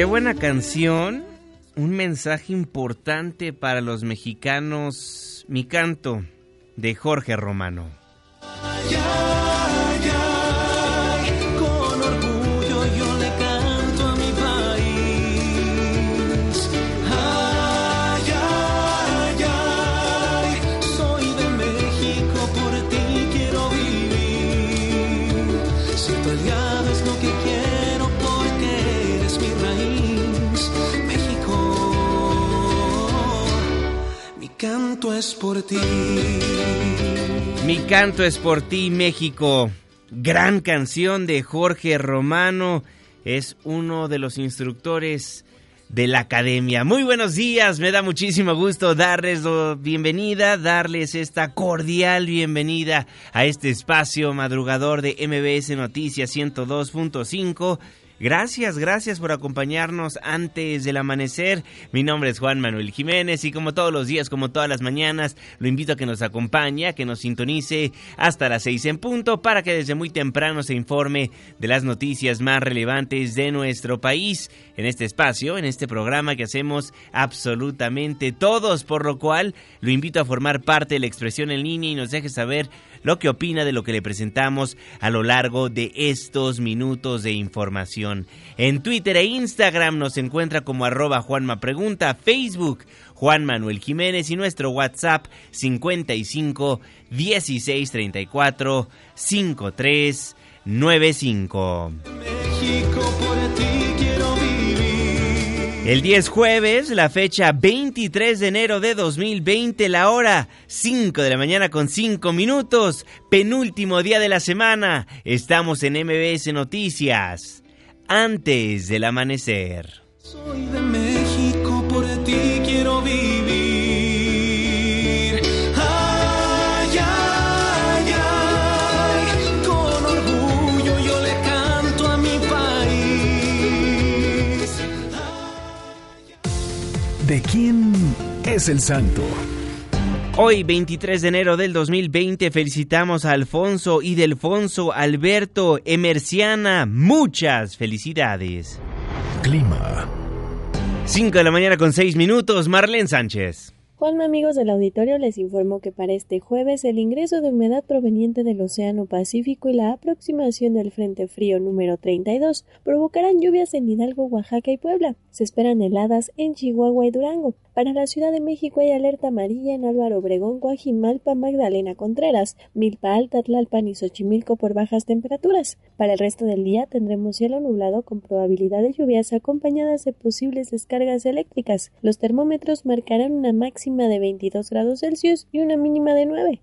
Qué buena canción, un mensaje importante para los mexicanos, mi canto de Jorge Romano. Es por ti. Mi canto es por ti, México. Gran canción de Jorge Romano. Es uno de los instructores de la academia. Muy buenos días, me da muchísimo gusto darles la bienvenida, darles esta cordial bienvenida a este espacio madrugador de MBS Noticias 102.5. Gracias, gracias por acompañarnos antes del amanecer. Mi nombre es Juan Manuel Jiménez y como todos los días, como todas las mañanas, lo invito a que nos acompañe, que nos sintonice hasta las seis en punto para que desde muy temprano se informe de las noticias más relevantes de nuestro país en este espacio, en este programa que hacemos absolutamente todos, por lo cual lo invito a formar parte de la expresión en línea y nos deje saber lo que opina de lo que le presentamos a lo largo de estos minutos de información. En Twitter e Instagram nos encuentra como arroba Juanma Pregunta, Facebook Juan Manuel Jiménez y nuestro WhatsApp 55 16 34 53 95. México, por ti quiero. El 10 jueves, la fecha 23 de enero de 2020, la hora 5 de la mañana con 5 minutos, penúltimo día de la semana. Estamos en MBS Noticias, antes del amanecer. Soy de México, por ti quiero vivir. ¿De quién es el santo? Hoy, 23 de enero del 2020, felicitamos a Alfonso y Delfonso Alberto Emerciana. Muchas felicidades. Clima. 5 de la mañana con 6 minutos, Marlene Sánchez. Juanma, amigos del auditorio, les informo que para este jueves el ingreso de humedad proveniente del Océano Pacífico y la aproximación del Frente Frío número 32 provocarán lluvias en Hidalgo, Oaxaca y Puebla. Se esperan heladas en Chihuahua y Durango. Para la Ciudad de México hay alerta amarilla en Álvaro Obregón, Guajimalpa, Magdalena Contreras, Milpa Alta, Tlalpan y Xochimilco por bajas temperaturas. Para el resto del día tendremos cielo nublado con probabilidad de lluvias acompañadas de posibles descargas eléctricas. Los termómetros marcarán una máxima de 22 grados Celsius y una mínima de 9.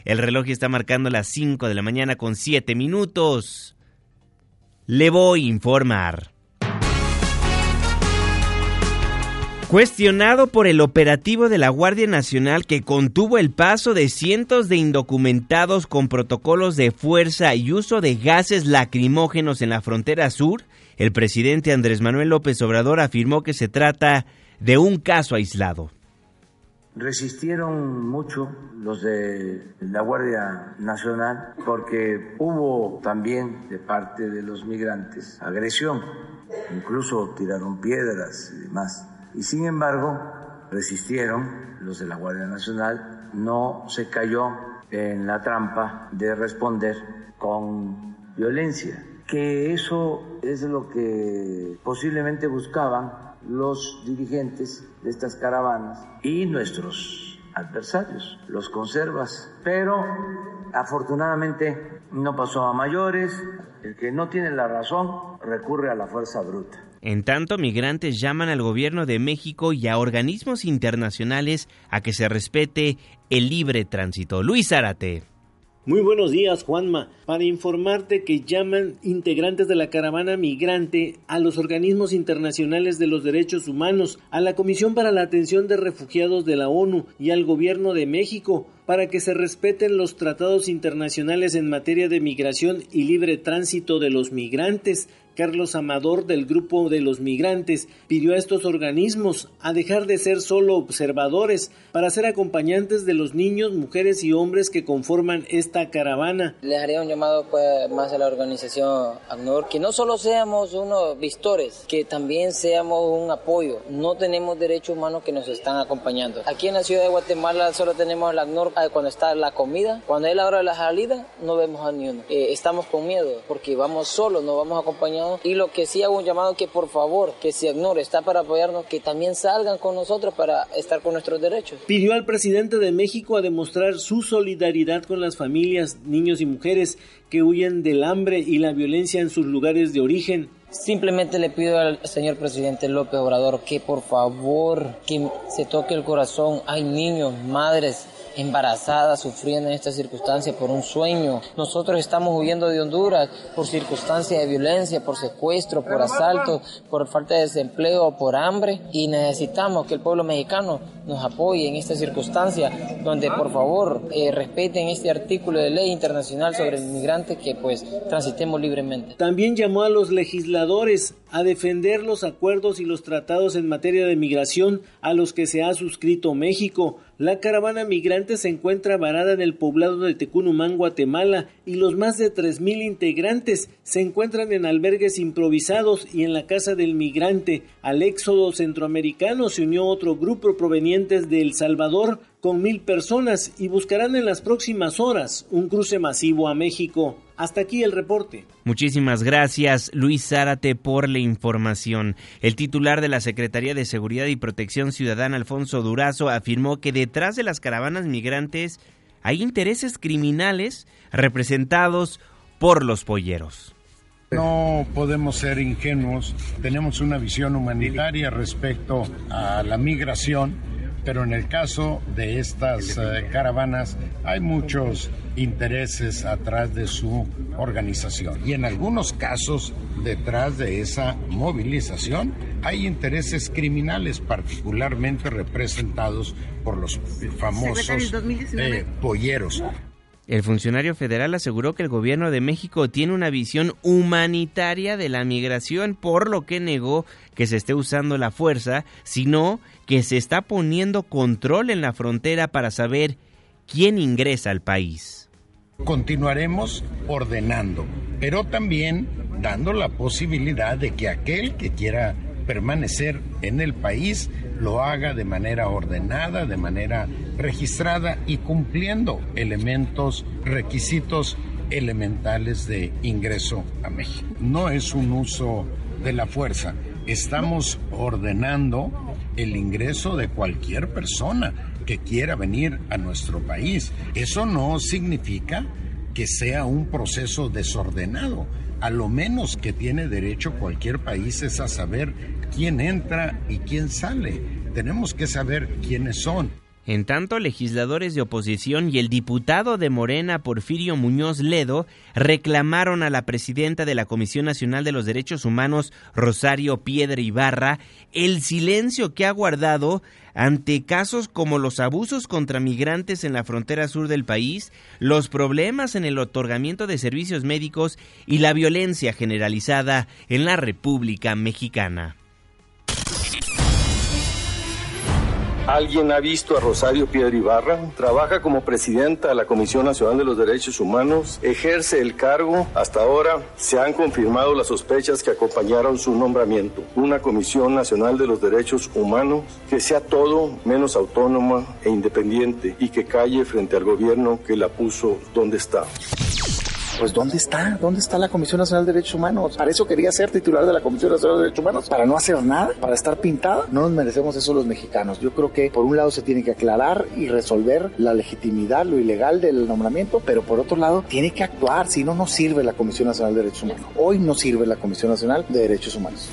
El reloj está marcando las 5 de la mañana con 7 minutos. Le voy a informar. Cuestionado por el operativo de la Guardia Nacional que contuvo el paso de cientos de indocumentados con protocolos de fuerza y uso de gases lacrimógenos en la frontera sur, el presidente Andrés Manuel López Obrador afirmó que se trata de un caso aislado. Resistieron mucho los de la Guardia Nacional porque hubo también de parte de los migrantes agresión, incluso tiraron piedras y demás. Y sin embargo resistieron los de la Guardia Nacional, no se cayó en la trampa de responder con violencia, que eso es lo que posiblemente buscaban los dirigentes de estas caravanas y nuestros adversarios, los conservas, pero afortunadamente no pasó a mayores, el que no tiene la razón recurre a la fuerza bruta. En tanto, migrantes llaman al gobierno de México y a organismos internacionales a que se respete el libre tránsito. Luis Zárate. Muy buenos días, Juanma. Para informarte que llaman integrantes de la caravana migrante a los organismos internacionales de los derechos humanos, a la Comisión para la Atención de Refugiados de la ONU y al Gobierno de México para que se respeten los tratados internacionales en materia de migración y libre tránsito de los migrantes, Carlos Amador del Grupo de los Migrantes pidió a estos organismos a dejar de ser solo observadores para ser acompañantes de los niños, mujeres y hombres que conforman esta caravana. Les haría un llamado pues, más a la organización ACNUR que no solo seamos unos vistores, que también seamos un apoyo. No tenemos derechos humanos que nos están acompañando. Aquí en la ciudad de Guatemala solo tenemos la ACNUR cuando está la comida, cuando es la hora de la salida no vemos a ni uno. Eh, estamos con miedo porque vamos solos, no vamos acompañados y lo que sí hago un llamado que por favor, que si ACNUR está para apoyarnos, que también salgan con nosotros para estar con nuestros derechos. Pidió al presidente de México a demostrar su solidaridad con las familias, niños y mujeres que huyen del hambre y la violencia en sus lugares de origen. Simplemente le pido al señor presidente López Obrador que por favor que se toque el corazón. Hay niños, madres, embarazadas sufriendo en esta circunstancia por un sueño. Nosotros estamos huyendo de Honduras por circunstancias de violencia, por secuestro, por asalto, por falta de desempleo, por hambre y necesitamos que el pueblo mexicano nos apoye en esta circunstancia donde por favor eh, respeten este artículo de ley internacional sobre el inmigrante que pues transitemos libremente. También llamó a los legisladores a defender los acuerdos y los tratados en materia de migración a los que se ha suscrito México la caravana migrante se encuentra varada en el poblado de Tecunumán, Guatemala, y los más de 3.000 integrantes se encuentran en albergues improvisados y en la casa del migrante. Al éxodo centroamericano se unió otro grupo provenientes de El Salvador con mil personas y buscarán en las próximas horas un cruce masivo a México. Hasta aquí el reporte. Muchísimas gracias, Luis Zárate, por la información. El titular de la Secretaría de Seguridad y Protección Ciudadana, Alfonso Durazo, afirmó que detrás de las caravanas migrantes hay intereses criminales representados por los polleros. No podemos ser ingenuos, tenemos una visión humanitaria respecto a la migración pero en el caso de estas eh, caravanas hay muchos intereses atrás de su organización. Y en algunos casos detrás de esa movilización hay intereses criminales particularmente representados por los famosos eh, polleros. El funcionario federal aseguró que el gobierno de México tiene una visión humanitaria de la migración, por lo que negó que se esté usando la fuerza, sino que se está poniendo control en la frontera para saber quién ingresa al país. Continuaremos ordenando, pero también dando la posibilidad de que aquel que quiera permanecer en el país lo haga de manera ordenada, de manera registrada y cumpliendo elementos, requisitos elementales de ingreso a México. No es un uso de la fuerza, estamos ordenando el ingreso de cualquier persona que quiera venir a nuestro país. Eso no significa que sea un proceso desordenado. A lo menos que tiene derecho cualquier país es a saber quién entra y quién sale. Tenemos que saber quiénes son. En tanto, legisladores de oposición y el diputado de Morena, Porfirio Muñoz Ledo, reclamaron a la presidenta de la Comisión Nacional de los Derechos Humanos, Rosario Piedra Ibarra, el silencio que ha guardado ante casos como los abusos contra migrantes en la frontera sur del país, los problemas en el otorgamiento de servicios médicos y la violencia generalizada en la República Mexicana. ¿Alguien ha visto a Rosario Piedra Ibarra? Trabaja como presidenta de la Comisión Nacional de los Derechos Humanos, ejerce el cargo. Hasta ahora se han confirmado las sospechas que acompañaron su nombramiento. Una Comisión Nacional de los Derechos Humanos que sea todo menos autónoma e independiente y que calle frente al gobierno que la puso donde está pues ¿dónde está? ¿Dónde está la Comisión Nacional de Derechos Humanos? Para eso quería ser titular de la Comisión Nacional de Derechos Humanos, para no hacer nada, para estar pintada. No nos merecemos eso los mexicanos. Yo creo que por un lado se tiene que aclarar y resolver la legitimidad, lo ilegal del nombramiento, pero por otro lado tiene que actuar, si no, no sirve la Comisión Nacional de Derechos Humanos. Hoy no sirve la Comisión Nacional de Derechos Humanos.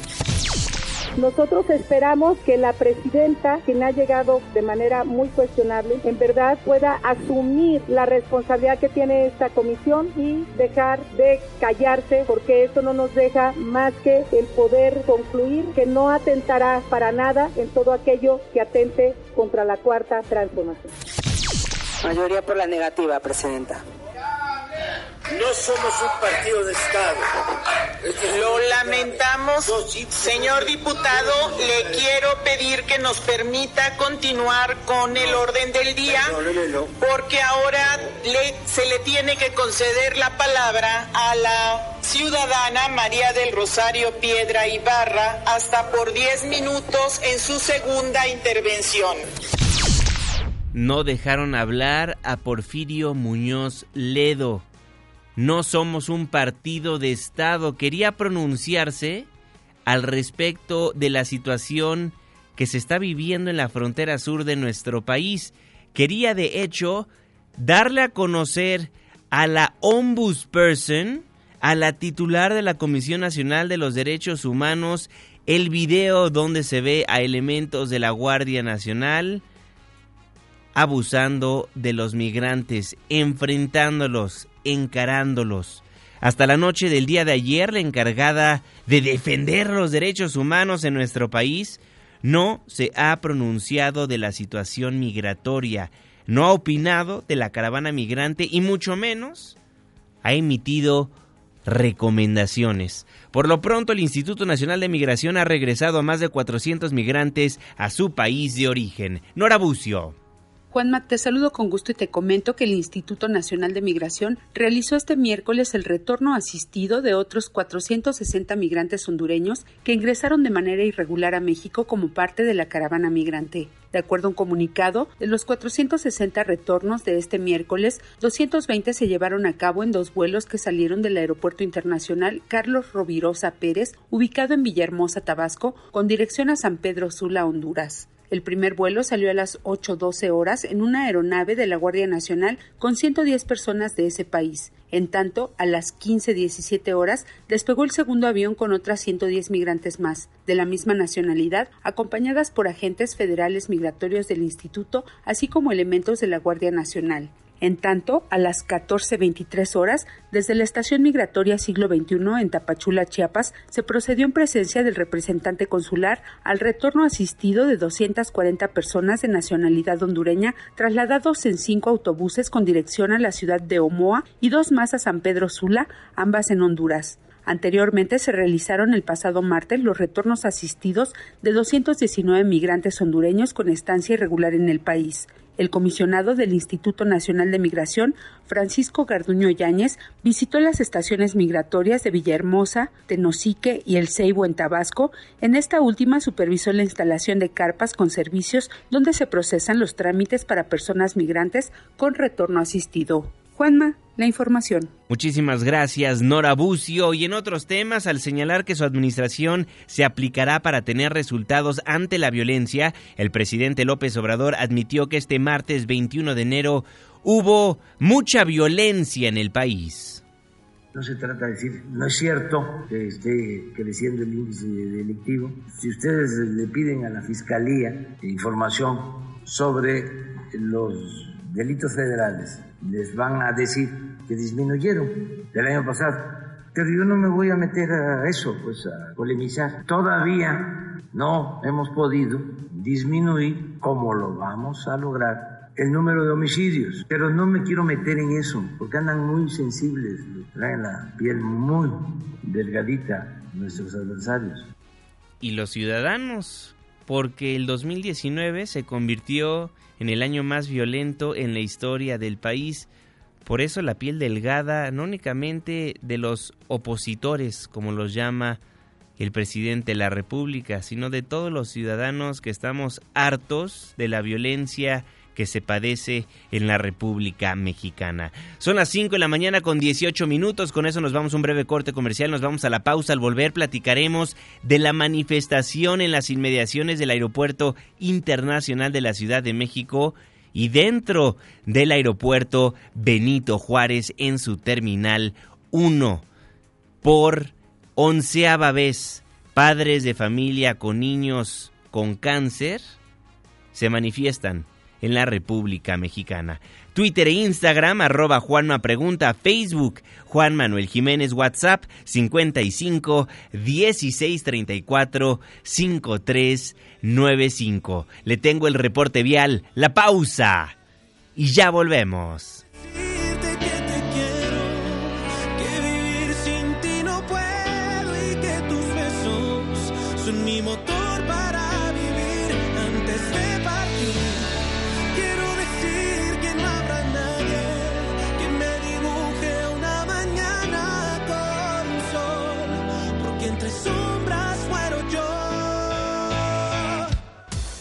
Nosotros esperamos que la presidenta, quien ha llegado de manera muy cuestionable, en verdad pueda asumir la responsabilidad que tiene esta comisión y dejar de callarse, porque eso no nos deja más que el poder concluir que no atentará para nada en todo aquello que atente contra la cuarta transformación. Mayoría por la negativa, presidenta. No somos un partido de Estado. Lo lamentamos, señor diputado. Le quiero pedir que nos permita continuar con el orden del día, porque ahora se le tiene que conceder la palabra a la ciudadana María del Rosario Piedra Ibarra hasta por 10 minutos en su segunda intervención. No dejaron hablar a Porfirio Muñoz Ledo no somos un partido de Estado. Quería pronunciarse al respecto de la situación que se está viviendo en la frontera sur de nuestro país. Quería, de hecho, darle a conocer a la ombudsperson, a la titular de la Comisión Nacional de los Derechos Humanos, el video donde se ve a elementos de la Guardia Nacional abusando de los migrantes, enfrentándolos, encarándolos. Hasta la noche del día de ayer, la encargada de defender los derechos humanos en nuestro país no se ha pronunciado de la situación migratoria, no ha opinado de la caravana migrante y mucho menos ha emitido recomendaciones. Por lo pronto, el Instituto Nacional de Migración ha regresado a más de 400 migrantes a su país de origen. Nora Bucio. Juanma, te saludo con gusto y te comento que el Instituto Nacional de Migración realizó este miércoles el retorno asistido de otros 460 migrantes hondureños que ingresaron de manera irregular a México como parte de la caravana migrante. De acuerdo a un comunicado, de los 460 retornos de este miércoles, 220 se llevaron a cabo en dos vuelos que salieron del Aeropuerto Internacional Carlos Rovirosa Pérez, ubicado en Villahermosa, Tabasco, con dirección a San Pedro Sula, Honduras. El primer vuelo salió a las 8.12 horas en una aeronave de la Guardia Nacional con 110 personas de ese país. En tanto, a las 15.17 horas despegó el segundo avión con otras 110 migrantes más, de la misma nacionalidad, acompañadas por agentes federales migratorios del Instituto, así como elementos de la Guardia Nacional. En tanto, a las 14.23 horas, desde la estación migratoria siglo XXI en Tapachula, Chiapas, se procedió en presencia del representante consular al retorno asistido de 240 personas de nacionalidad hondureña trasladados en cinco autobuses con dirección a la ciudad de Omoa y dos más a San Pedro Sula, ambas en Honduras. Anteriormente se realizaron el pasado martes los retornos asistidos de 219 migrantes hondureños con estancia irregular en el país. El comisionado del Instituto Nacional de Migración, Francisco Garduño Yáñez, visitó las estaciones migratorias de Villahermosa, Tenosique y El Ceibo en Tabasco. En esta última supervisó la instalación de carpas con servicios donde se procesan los trámites para personas migrantes con retorno asistido. Juanma, la información. Muchísimas gracias, Nora Bucio. Y en otros temas, al señalar que su administración se aplicará para tener resultados ante la violencia, el presidente López Obrador admitió que este martes 21 de enero hubo mucha violencia en el país. No se trata de decir, no es cierto que esté creciendo el índice delictivo. Si ustedes le piden a la Fiscalía información sobre los delitos federales les van a decir que disminuyeron del año pasado. Pero yo no me voy a meter a eso, pues a polemizar. Todavía no hemos podido disminuir como lo vamos a lograr el número de homicidios. Pero no me quiero meter en eso, porque andan muy sensibles, traen la piel muy delgadita nuestros adversarios. Y los ciudadanos, porque el 2019 se convirtió en el año más violento en la historia del país. Por eso la piel delgada, no únicamente de los opositores, como los llama el presidente de la República, sino de todos los ciudadanos que estamos hartos de la violencia que se padece en la República Mexicana. Son las 5 de la mañana con 18 minutos, con eso nos vamos a un breve corte comercial, nos vamos a la pausa, al volver platicaremos de la manifestación en las inmediaciones del Aeropuerto Internacional de la Ciudad de México y dentro del aeropuerto Benito Juárez en su terminal 1 por onceava vez. Padres de familia con niños con cáncer se manifiestan en la República Mexicana. Twitter e Instagram, arroba Juanma Pregunta, Facebook, Juan Manuel Jiménez, WhatsApp, 55 16 34 53 95. Le tengo el reporte vial, la pausa y ya volvemos.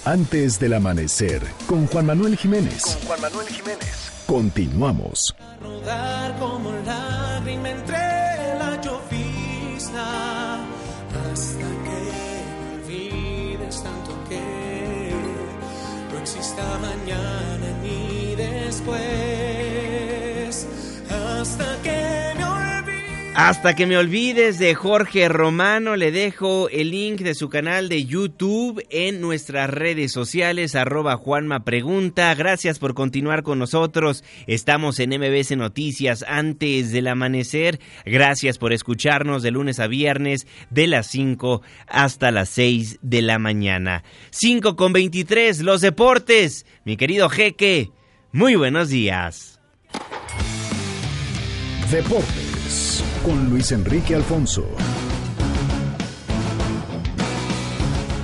Antes del amanecer, con Juan Manuel Jiménez. Con Juan Manuel Jiménez. Continuamos. Rodar como lágrima entre la llovizna hasta que olvides tanto que no exista mañana ni después hasta que hasta que me olvides de Jorge Romano, le dejo el link de su canal de YouTube en nuestras redes sociales, arroba Juanma Pregunta. Gracias por continuar con nosotros. Estamos en MBC Noticias antes del amanecer. Gracias por escucharnos de lunes a viernes de las 5 hasta las 6 de la mañana. 5 con 23, los deportes. Mi querido Jeque, muy buenos días. Deportes Luis Enrique Alfonso.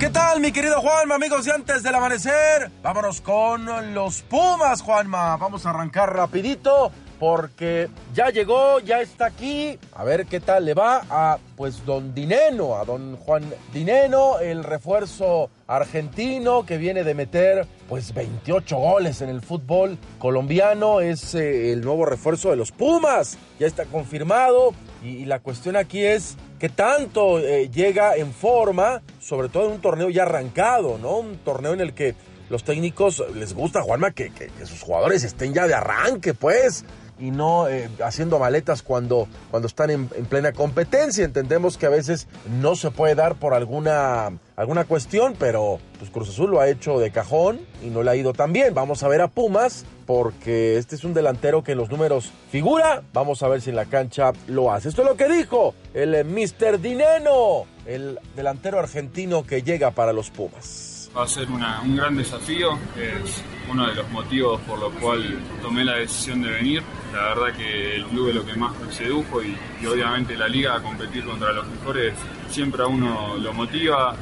¿Qué tal, mi querido Juanma, amigos? Y antes del amanecer, vámonos con los Pumas, Juanma. Vamos a arrancar rapidito porque ya llegó, ya está aquí. A ver qué tal le va a pues don Dineno, a don Juan Dineno, el refuerzo argentino que viene de meter pues 28 goles en el fútbol colombiano, es eh, el nuevo refuerzo de los Pumas, ya está confirmado y, la cuestión aquí es que tanto eh, llega en forma, sobre todo en un torneo ya arrancado, ¿no? Un torneo en el que los técnicos les gusta, Juanma, que, que sus jugadores estén ya de arranque, pues y no eh, haciendo maletas cuando, cuando están en, plena competencia. Entendemos que a veces no se puede dar por alguna, alguna cuestión, pero pues Cruz Azul lo ha hecho de cajón y no le ha ido tan bien. Vamos a ver a Pumas porque este es un delantero que en los números figura. Vamos a ver si en la cancha lo hace. Esto es lo que dijo el eh, Mr. Dineno, el delantero argentino que llega para los Pumas. Va a ser un gran desafío, es uno de los motivos por los cual tomé la decisión de venir. La verdad que el club es lo que más me sedujo y, obviamente la liga a competir contra los mejores siempre a uno lo motiva,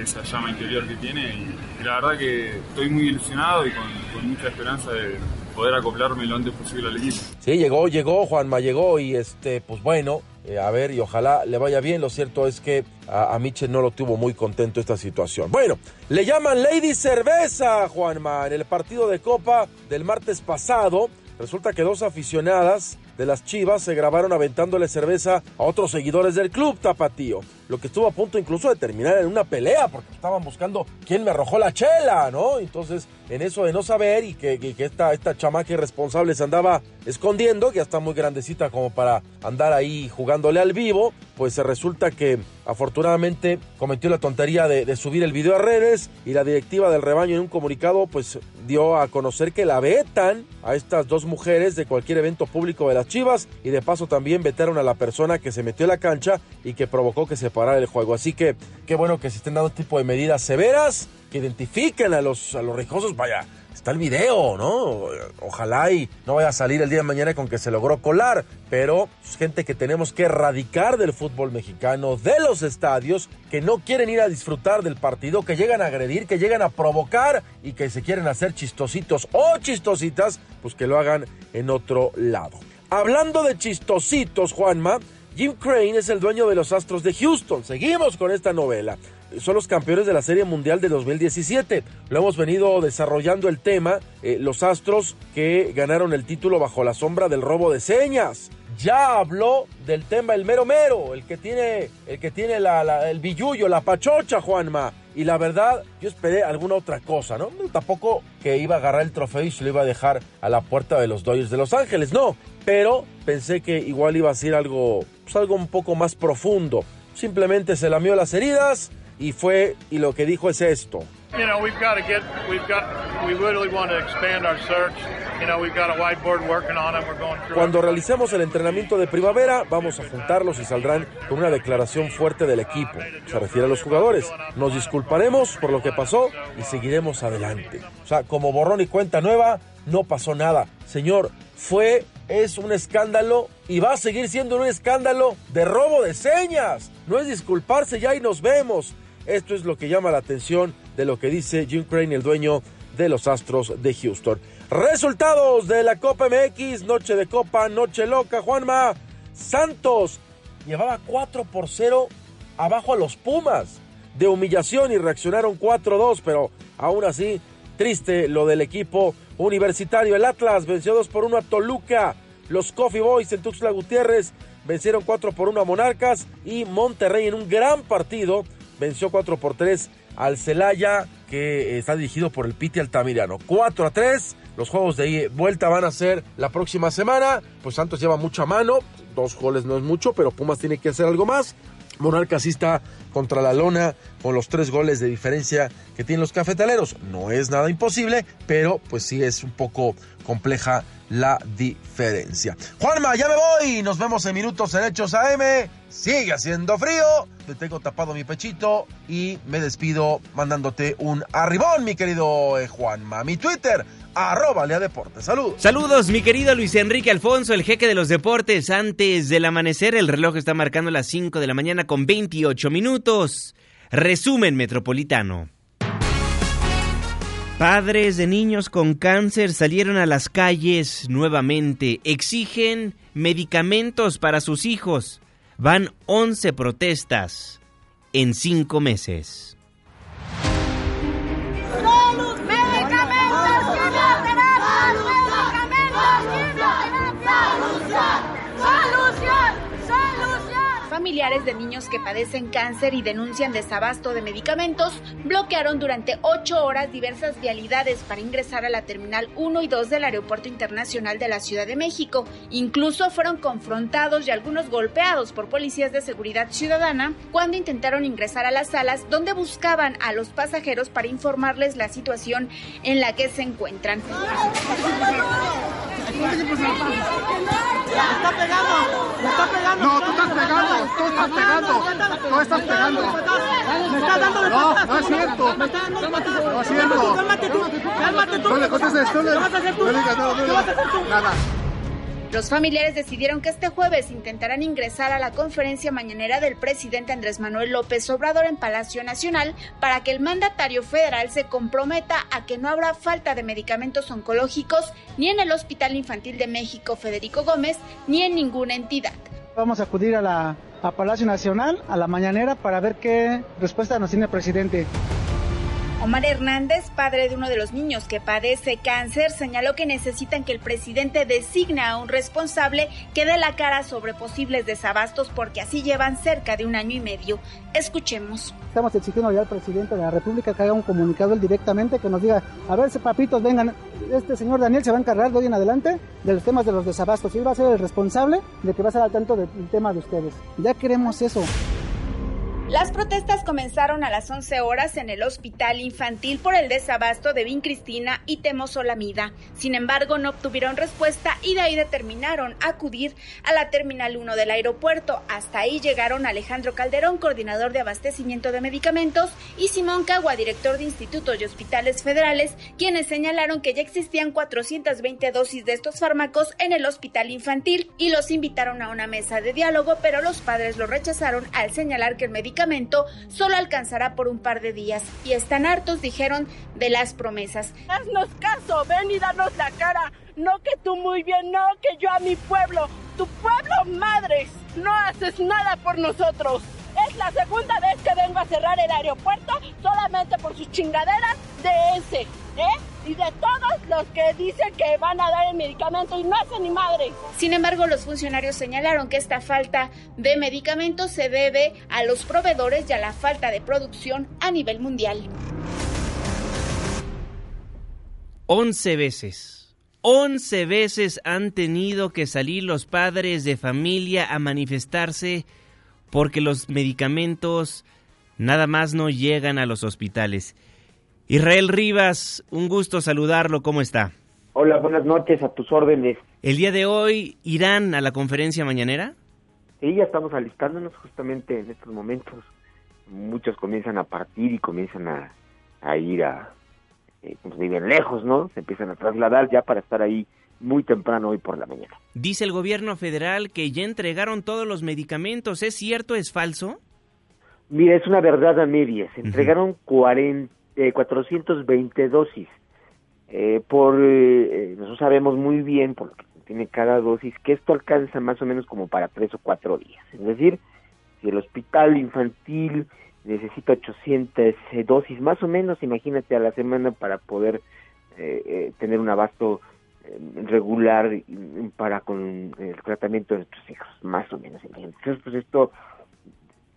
esa llama interior que tiene y, la verdad que estoy muy ilusionado y con, mucha esperanza de poder acoplarme lo antes posible al equipo. Sí, llegó, llegó, Juanma llegó y este, pues bueno, eh, a ver y ojalá le vaya bien. Lo cierto es que a, a Michel no lo tuvo muy contento esta situación. Bueno, le llaman Lady Cerveza, Juanma, en el partido de Copa del martes pasado. Resulta que dos aficionadas de las Chivas se grabaron aventándole cerveza a otros seguidores del club tapatío, lo que estuvo a punto incluso de terminar en una pelea porque estaban buscando quién me arrojó la chela, ¿no? Entonces, en eso de no saber y que, que esta, esta chamaca irresponsable se andaba escondiendo, que ya está muy grandecita como para andar ahí jugándole al vivo, pues se resulta que afortunadamente cometió la tontería de, subir el video a redes y la directiva del rebaño en un comunicado pues dio a conocer que la vetan a estas dos mujeres de cualquier evento público de las Chivas y de paso también vetaron a la persona que se metió a la cancha y que provocó que se parara el juego. Así que qué bueno que se estén dando este tipo de medidas severas que identifiquen a los, a los rijosos, vaya, está el video, ¿no? Ojalá y no vaya a salir el día de mañana con que se logró colar, pero es gente que tenemos que erradicar del fútbol mexicano, de los estadios, que no quieren ir a disfrutar del partido, que llegan a agredir, que llegan a provocar y que se quieren hacer chistositos o chistositas, pues que lo hagan en otro lado. Hablando de chistositos, Juanma, Jim Crane es el dueño de los Astros de Houston. Seguimos con esta novela son los campeones de la Serie Mundial de 2017. Lo hemos venido desarrollando el tema, eh, los Astros que ganaron el título bajo la sombra del robo de señas. Ya habló del tema el mero mero, el que tiene, el que tiene la, el billullo, la pachocha, Juanma. Y la verdad, yo esperé alguna otra cosa, ¿no? Tampoco que iba a agarrar el trofeo y se lo iba a dejar a la puerta de los Dodgers de Los Ángeles, no. Pero pensé que igual iba a ser algo, pues algo un poco más profundo. Simplemente se lamió las heridas, y fue y lo que dijo es esto. You know, we've got to get, we've got, we really want to expand our search. You know, we've got a whiteboard working on it. We're going through. Cuando realicemos el entrenamiento de primavera, vamos a juntarlos y saldrán con una declaración fuerte del equipo. Se refiere a los jugadores. Nos disculparemos por lo que pasó y seguiremos adelante. O sea, como borrón y cuenta nueva, no pasó nada. Señor, fue, es un escándalo y va a seguir siendo un escándalo de robo de señas. No es disculparse ya y nos vemos. Esto es lo que llama la atención de lo que dice Jim Crane, el dueño de los Astros de Houston. Resultados de la Copa MX, noche de Copa, noche loca, Juanma. Santos llevaba 4 por 0 abajo a los Pumas de humillación y reaccionaron 4-2, pero aún así triste lo del equipo universitario. El Atlas venció 2 por 1 a Toluca. Los Coffee Boys en Tuxtla Gutiérrez vencieron 4 por 1 a Monarcas y Monterrey en un gran partido venció 4 por 3 al Celaya, que está dirigido por el Piti Altamirano. 4 a 3. Los juegos de vuelta van a ser la próxima semana. Pues Santos lleva mucha mano. Dos goles no es mucho, pero Pumas tiene que hacer algo más. Monarcas sí está contra la lona con los tres goles de diferencia que tienen los cafetaleros. No es nada imposible, pero pues sí es un poco compleja la diferencia. Juanma, ya me voy. Nos vemos en minutos en Hechos AM. Sigue haciendo frío. Te tengo tapado mi pechito y me despido mandándote un arribón, mi querido eh, Juanma. Mi Twitter, arroba Lea Deportes. Saludos. Saludos, mi querido Luis Enrique Alfonso, el jeque de los deportes. Antes del amanecer, el reloj está marcando las 5 de la mañana con 28 minutos. Resumen metropolitano. Padres de niños con cáncer salieron a las calles nuevamente. Exigen medicamentos para sus hijos. Van 11 protestas en 5 meses. Familiares de niños que padecen cáncer y denuncian desabasto de medicamentos bloquearon durante ocho horas diversas vialidades para ingresar a la Terminal 1 y 2 del Aeropuerto Internacional de la Ciudad de México. Incluso fueron confrontados y algunos golpeados por policías de seguridad ciudadana cuando intentaron ingresar a las salas donde buscaban a los pasajeros para informarles la situación en la que se encuentran. está pegando! está pegando! ¡No, tú estás pegando! ¡Tú estás pegando! ¡Tú estás pegando! ¡Me estás dando de No, no es cierto. ¡Me estás dando de patadas! ¡No es cierto! ¡Cálmate tú! ¡Cálmate tú! ¡No le contestes! ¿Qué vas a hacer tú? ¿Qué vas a hacer tú? Nada. Los familiares decidieron que este jueves intentarán ingresar a la conferencia mañanera del presidente Andrés Manuel López Obrador en Palacio Nacional para que el mandatario federal se comprometa a que no habrá falta de medicamentos oncológicos ni en el Hospital Infantil de México Federico Gómez ni en ninguna entidad. Vamos a acudir a la a Palacio Nacional a la mañanera para ver qué respuesta nos tiene el presidente. Omar Hernández, padre de uno de los niños que padece cáncer, señaló que necesitan que el presidente designe a un responsable que dé la cara sobre posibles desabastos porque así llevan cerca de un año y medio. Escuchemos. Estamos exigiendo al presidente de la República que haga un comunicado él directamente, que nos diga, a ver, papitos, vengan, este señor Daniel se va a encargar de hoy en adelante de los temas de los desabastos y él va a ser el responsable de que va a ser al tanto del tema de ustedes. Ya queremos eso. Las protestas comenzaron a las 11 horas en el hospital infantil por el desabasto de Vin Cristina y Temosolamida. Sin embargo, no obtuvieron respuesta y de ahí determinaron acudir a la Terminal 1 del aeropuerto. Hasta ahí llegaron Alejandro Calderón, coordinador de abastecimiento de medicamentos, y Simón Cagua, director de institutos y hospitales federales, quienes señalaron que ya existían 420 dosis de estos fármacos en el hospital infantil y los invitaron a una mesa de diálogo, pero los padres lo rechazaron al señalar que el medicamento solo alcanzará por un par de días y están hartos, dijeron, de las promesas. Haznos caso, ven y danos la cara. No que tú muy bien, no que yo a mi pueblo. Tu pueblo, madres, no haces nada por nosotros. Es la segunda vez que vengo a cerrar el aeropuerto solamente por sus chingaderas de ese, ¿eh? Y de todos los que dicen que van a dar el medicamento y no hacen ni madre. Sin embargo, los funcionarios señalaron que esta falta de medicamentos se debe a los proveedores y a la falta de producción a nivel mundial. 11 veces. 11 veces han tenido que salir los padres de familia a manifestarse porque los medicamentos nada más no llegan a los hospitales. Israel Rivas, un gusto saludarlo, ¿cómo está? Hola, buenas noches, a tus órdenes. ¿El día de hoy irán a la conferencia mañanera? Sí, ya estamos alistándonos justamente en estos momentos. Muchos comienzan a partir y comienzan a, ir a, eh, pues viven lejos, ¿no? Se empiezan a trasladar ya para estar ahí muy temprano hoy por la mañana. Dice el gobierno federal que ya entregaron todos los medicamentos. ¿Es cierto? ¿Es falso? Mira, es una verdad a medias. Entregaron 40, 420 eh, dosis. Eh, por eh, nosotros sabemos muy bien, por lo que tiene cada dosis, que esto alcanza más o menos como para tres o cuatro días. Es decir, si el hospital infantil necesita 800 dosis, más o menos, imagínate a la semana para poder tener un abasto eh, regular para con el tratamiento de nuestros hijos, más o menos. Entonces, pues esto,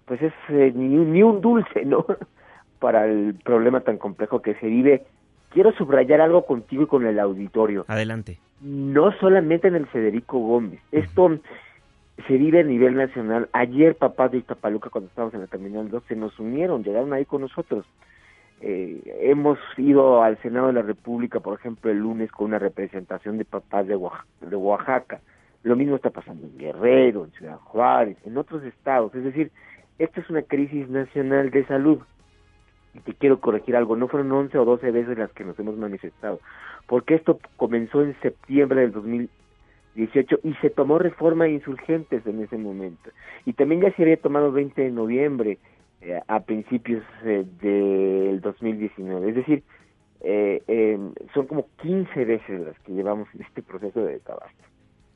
pues es eh, ni, ni un dulce, ¿no? para el problema tan complejo que se vive. Quiero subrayar algo contigo y con el auditorio. Adelante. No solamente en el Federico Gómez. Esto se vive a nivel nacional. Ayer, papás de Iztapaluca, cuando estábamos en la Terminal 2, se nos unieron, llegaron ahí con nosotros. Eh, hemos ido al Senado de la República, por ejemplo, el lunes con una representación de papás de Oaxaca. Lo mismo está pasando en Guerrero, en Ciudad Juárez, en otros estados. Es decir, esta es una crisis nacional de salud. Y te quiero corregir algo, no fueron 11 o 12 veces las que nos hemos manifestado, porque esto comenzó en septiembre del 2018 y se tomó reforma insurgentes en ese momento. Y también ya se había tomado 20 de noviembre a principios eh, del 2019. Es decir, eh, em, son como 15 veces las que llevamos en este proceso de desabasto.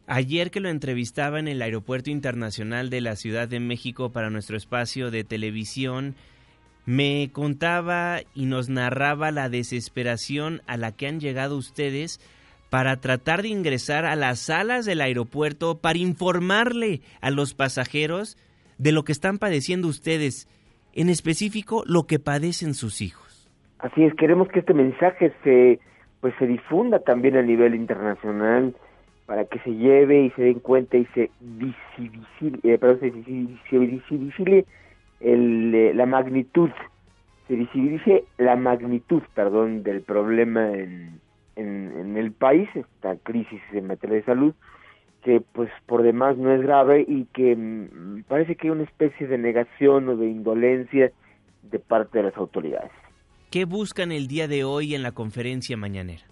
Ayer que lo entrevistaba en el Aeropuerto Internacional de la Ciudad de México para nuestro espacio de televisión, me contaba y nos narraba la desesperación a la que han llegado ustedes para tratar de ingresar a las salas del aeropuerto para informarle a los pasajeros de lo que están padeciendo ustedes en específico lo que padecen sus hijos. Así es, queremos que este mensaje se pues se difunda también a nivel internacional para que se lleve y se den cuenta y se visibilice, eh, se, el, eh, la magnitud, se visibilice la magnitud, perdón, del problema en, en, en el país, esta crisis en materia de salud, que pues por demás no es grave y que mm, parece que hay una especie de negación o de indolencia de parte de las autoridades. ¿Qué buscan el día de hoy en la conferencia mañanera?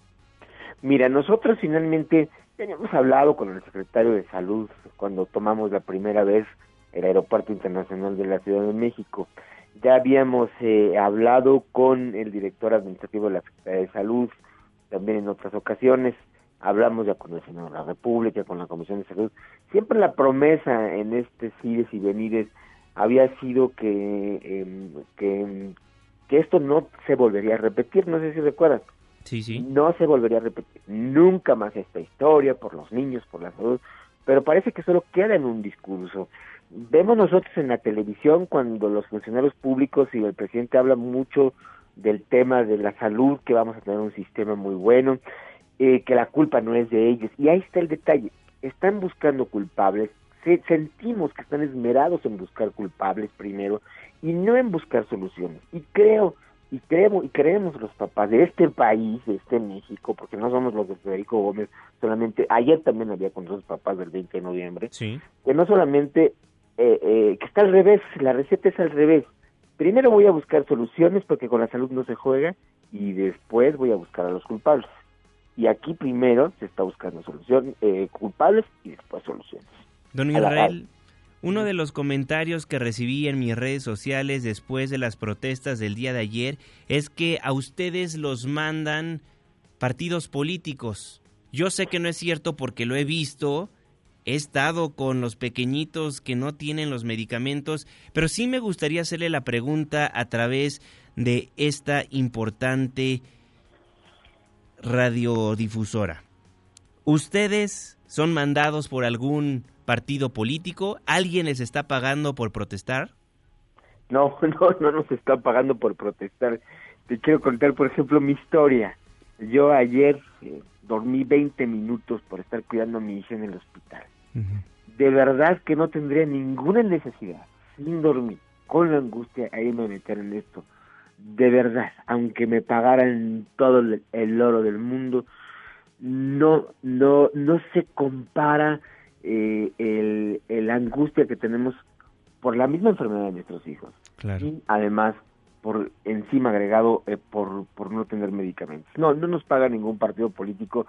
Mira, nosotros finalmente teníamos hablado con el secretario de Salud cuando tomamos la primera vez el Aeropuerto Internacional de la Ciudad de México. Ya habíamos eh, hablado con el director administrativo de la Secretaría de Salud, también en otras ocasiones hablamos ya con el Senado de la República, con la Comisión de Salud, siempre la promesa en este CIDES y venires había sido que, em, que que esto no se volvería a repetir, no sé si recuerdan. Sí, sí. No se volvería a repetir nunca más esta historia por los niños, por la salud, pero parece que solo queda en un discurso. Vemos nosotros en la televisión cuando los funcionarios públicos y el presidente hablan mucho del tema de la salud, que vamos a tener un sistema muy bueno, eh, que la culpa no es de ellos. Y ahí está el detalle, están buscando culpables, sentimos que están esmerados en buscar culpables primero y no en buscar soluciones. Y creo y creemos y creemos los papás de este país, de este México, porque no somos los de Federico Gómez, solamente ayer también había con los papás del 20 de noviembre, que no solamente eh, eh, que está al revés, la receta es al revés. Primero voy a buscar soluciones porque con la salud no se juega y después voy a buscar a los culpables. Y aquí primero se está buscando soluciones, eh, culpables y después soluciones. Don Israel, uno de los comentarios que recibí en mis redes sociales después de las protestas del día de ayer es que a ustedes los mandan partidos políticos. Yo sé que no es cierto porque lo he visto, he estado con los pequeñitos que no tienen los medicamentos, pero sí me gustaría hacerle la pregunta a través de esta importante radiodifusora. ¿Ustedes son mandados por algún partido político? ¿Alguien les está pagando por protestar? No, no, no nos está pagando por protestar. Te quiero contar, por ejemplo, mi historia. Yo ayer eh, dormí 20 minutos por estar cuidando a mi hija en el hospital. De verdad que no tendría ninguna necesidad, sin dormir, con la angustia, a irme a meter en esto. De verdad, aunque me pagaran todo el oro del mundo, no, no, no se compara eh, el, el, angustia que tenemos por la misma enfermedad de nuestros hijos. Y además, por encima agregado, eh, por, por no tener medicamentos. No, no nos paga ningún partido político.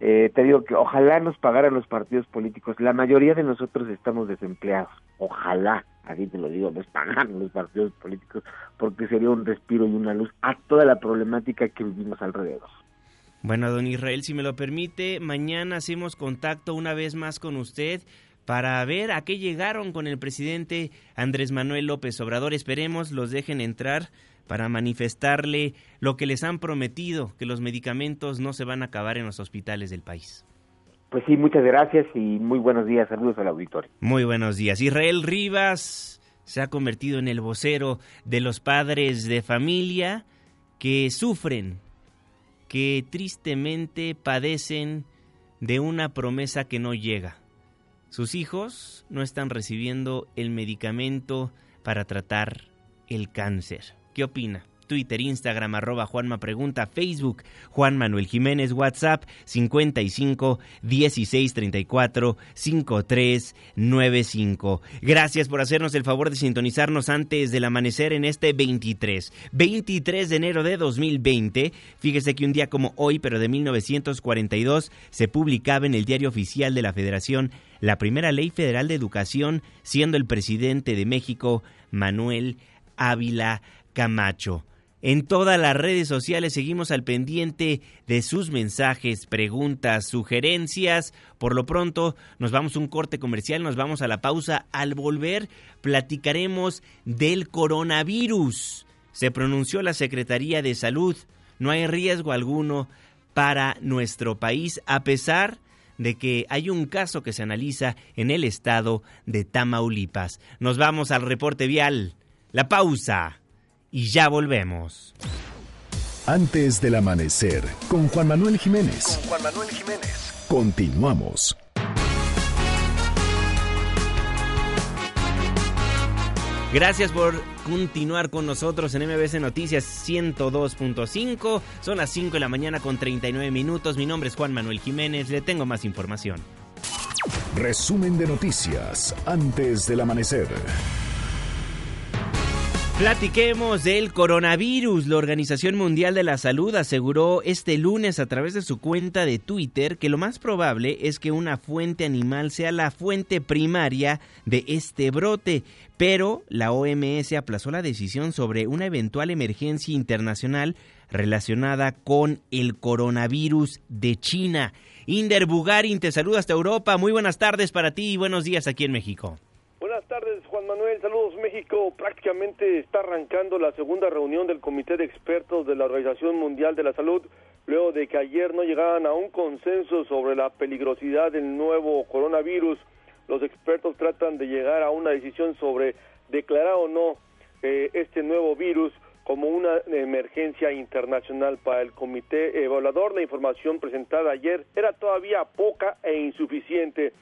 Eh, te digo que ojalá nos pagaran los partidos políticos. La mayoría de nosotros estamos desempleados. Ojalá, así te lo digo, nos pagaran los partidos políticos porque sería un respiro y una luz a toda la problemática que vivimos alrededor. Bueno, don Israel, si me lo permite, mañana hacemos contacto una vez más con usted para ver a qué llegaron con el presidente Andrés Manuel López Obrador. Esperemos los dejen entrar para manifestarle lo que les han prometido, que los medicamentos no se van a acabar en los hospitales del país. Pues sí, muchas gracias y muy buenos días. Saludos al auditorio. Muy buenos días. Israel Rivas se ha convertido en el vocero de los padres de familia que sufren que tristemente padecen de una promesa que no llega. Sus hijos no están recibiendo el medicamento para tratar el cáncer. ¿Qué opina? Twitter, Instagram, arroba Juanma Pregunta, Facebook, Juan Manuel Jiménez, WhatsApp 55 16 34 53 95. Gracias por hacernos el favor de sintonizarnos antes del amanecer en este 23. 23 de enero de 2020. Fíjese que un día como hoy, pero de 1942, se publicaba en el Diario Oficial de la Federación la primera ley federal de educación, siendo el presidente de México Manuel Ávila Camacho. En todas las redes sociales seguimos al pendiente de sus mensajes, preguntas, sugerencias. Por lo pronto nos vamos a un corte comercial, nos vamos a la pausa. Al volver platicaremos del coronavirus. Se pronunció la Secretaría de Salud. No hay riesgo alguno para nuestro país a pesar de que hay un caso que se analiza en el estado de Tamaulipas. Nos vamos al reporte vial. La pausa y ya volvemos. Antes del amanecer, con Juan Manuel Jiménez. Con Juan Manuel Jiménez. Continuamos. Gracias por continuar con nosotros en MBC Noticias 102.5. Son las 5 de la mañana con 39 minutos. Mi nombre es Juan Manuel Jiménez. Le tengo más información. Resumen de noticias antes del amanecer. Platiquemos del coronavirus. La Organización Mundial de la Salud aseguró este lunes a través de su cuenta de Twitter que lo más probable es que una fuente animal sea la fuente primaria de este brote, pero la OMS aplazó la decisión sobre una eventual emergencia internacional relacionada con el coronavirus de China. Inder Bugarin te saluda hasta Europa. Muy buenas tardes para ti y buenos días aquí en México. Buenas tardes, Juan Manuel, México. Prácticamente está arrancando la segunda reunión del Comité de Expertos de la Organización Mundial de la Salud, luego de que ayer no llegaran a un consenso sobre la peligrosidad del nuevo coronavirus. Los expertos tratan de llegar a una decisión sobre declarar o no eh, este nuevo virus como una emergencia internacional para el comité evaluador. La información presentada ayer era todavía poca e insuficiente.